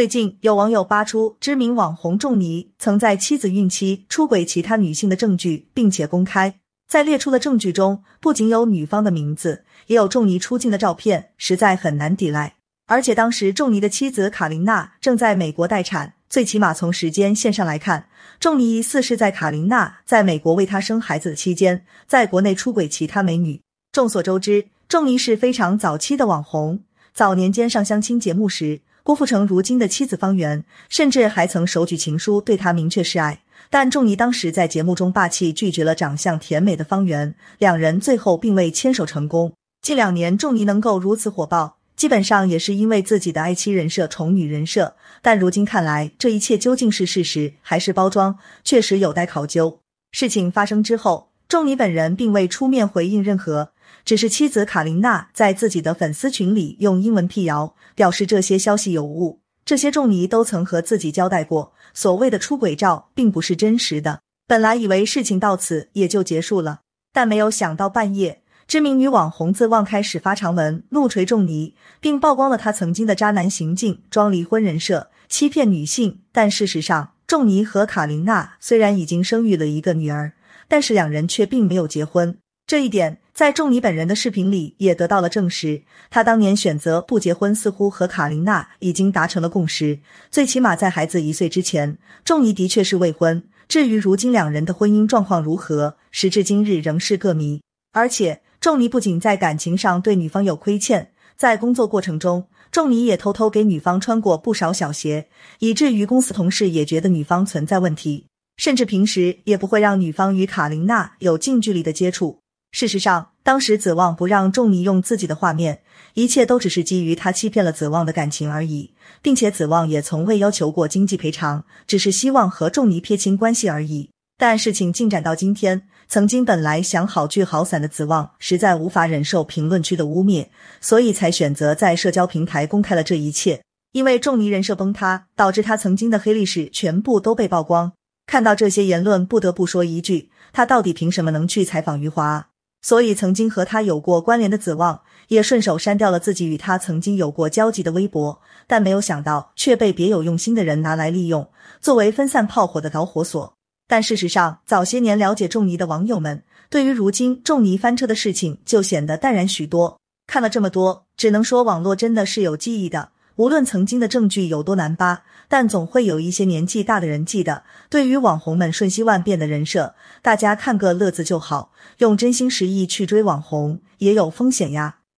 最近有网友扒出知名网红仲尼曾在妻子孕期出轨其他女性的证据，并且公开。在列出的证据中，不仅有女方的名字，也有仲尼出镜的照片，实在很难抵赖。而且当时仲尼的妻子卡琳娜正在美国待产，最起码从时间线上来看，仲尼疑似是在卡琳娜在美国为他生孩子的期间，在国内出轨其他美女。众所周知，仲尼是非常早期的网红，早年间上相亲节目时。郭富城如今的妻子方圆，甚至还曾手举情书对他明确示爱，但仲尼当时在节目中霸气拒绝了长相甜美的方圆，两人最后并未牵手成功。近两年仲尼能够如此火爆，基本上也是因为自己的爱妻人设、宠女人设，但如今看来，这一切究竟是事实还是包装，确实有待考究。事情发生之后，仲尼本人并未出面回应任何。只是妻子卡琳娜在自己的粉丝群里用英文辟谣，表示这些消息有误。这些仲尼都曾和自己交代过，所谓的出轨照并不是真实的。本来以为事情到此也就结束了，但没有想到半夜，知名女网红自旺开始发长文怒锤仲尼，并曝光了他曾经的渣男行径、装离婚人设、欺骗女性。但事实上，仲尼和卡琳娜虽然已经生育了一个女儿，但是两人却并没有结婚。这一点在仲尼本人的视频里也得到了证实。他当年选择不结婚，似乎和卡琳娜已经达成了共识。最起码在孩子一岁之前，仲尼的确是未婚。至于如今两人的婚姻状况如何，时至今日仍是个谜。而且，仲尼不仅在感情上对女方有亏欠，在工作过程中，仲尼也偷偷给女方穿过不少小鞋，以至于公司同事也觉得女方存在问题，甚至平时也不会让女方与卡琳娜有近距离的接触。事实上，当时子望不让仲尼用自己的画面，一切都只是基于他欺骗了子望的感情而已，并且子望也从未要求过经济赔偿，只是希望和仲尼撇清关系而已。但事情进展到今天，曾经本来想好聚好散的子望，实在无法忍受评论区的污蔑，所以才选择在社交平台公开了这一切。因为仲尼人设崩塌，导致他曾经的黑历史全部都被曝光。看到这些言论，不得不说一句：他到底凭什么能去采访余华？所以，曾经和他有过关联的子旺也顺手删掉了自己与他曾经有过交集的微博，但没有想到却被别有用心的人拿来利用，作为分散炮火的导火索。但事实上，早些年了解仲尼的网友们，对于如今仲尼翻车的事情就显得淡然许多。看了这么多，只能说网络真的是有记忆的。无论曾经的证据有多难扒，但总会有一些年纪大的人记得。对于网红们瞬息万变的人设，大家看个乐子就好。用真心实意去追网红也有风险呀。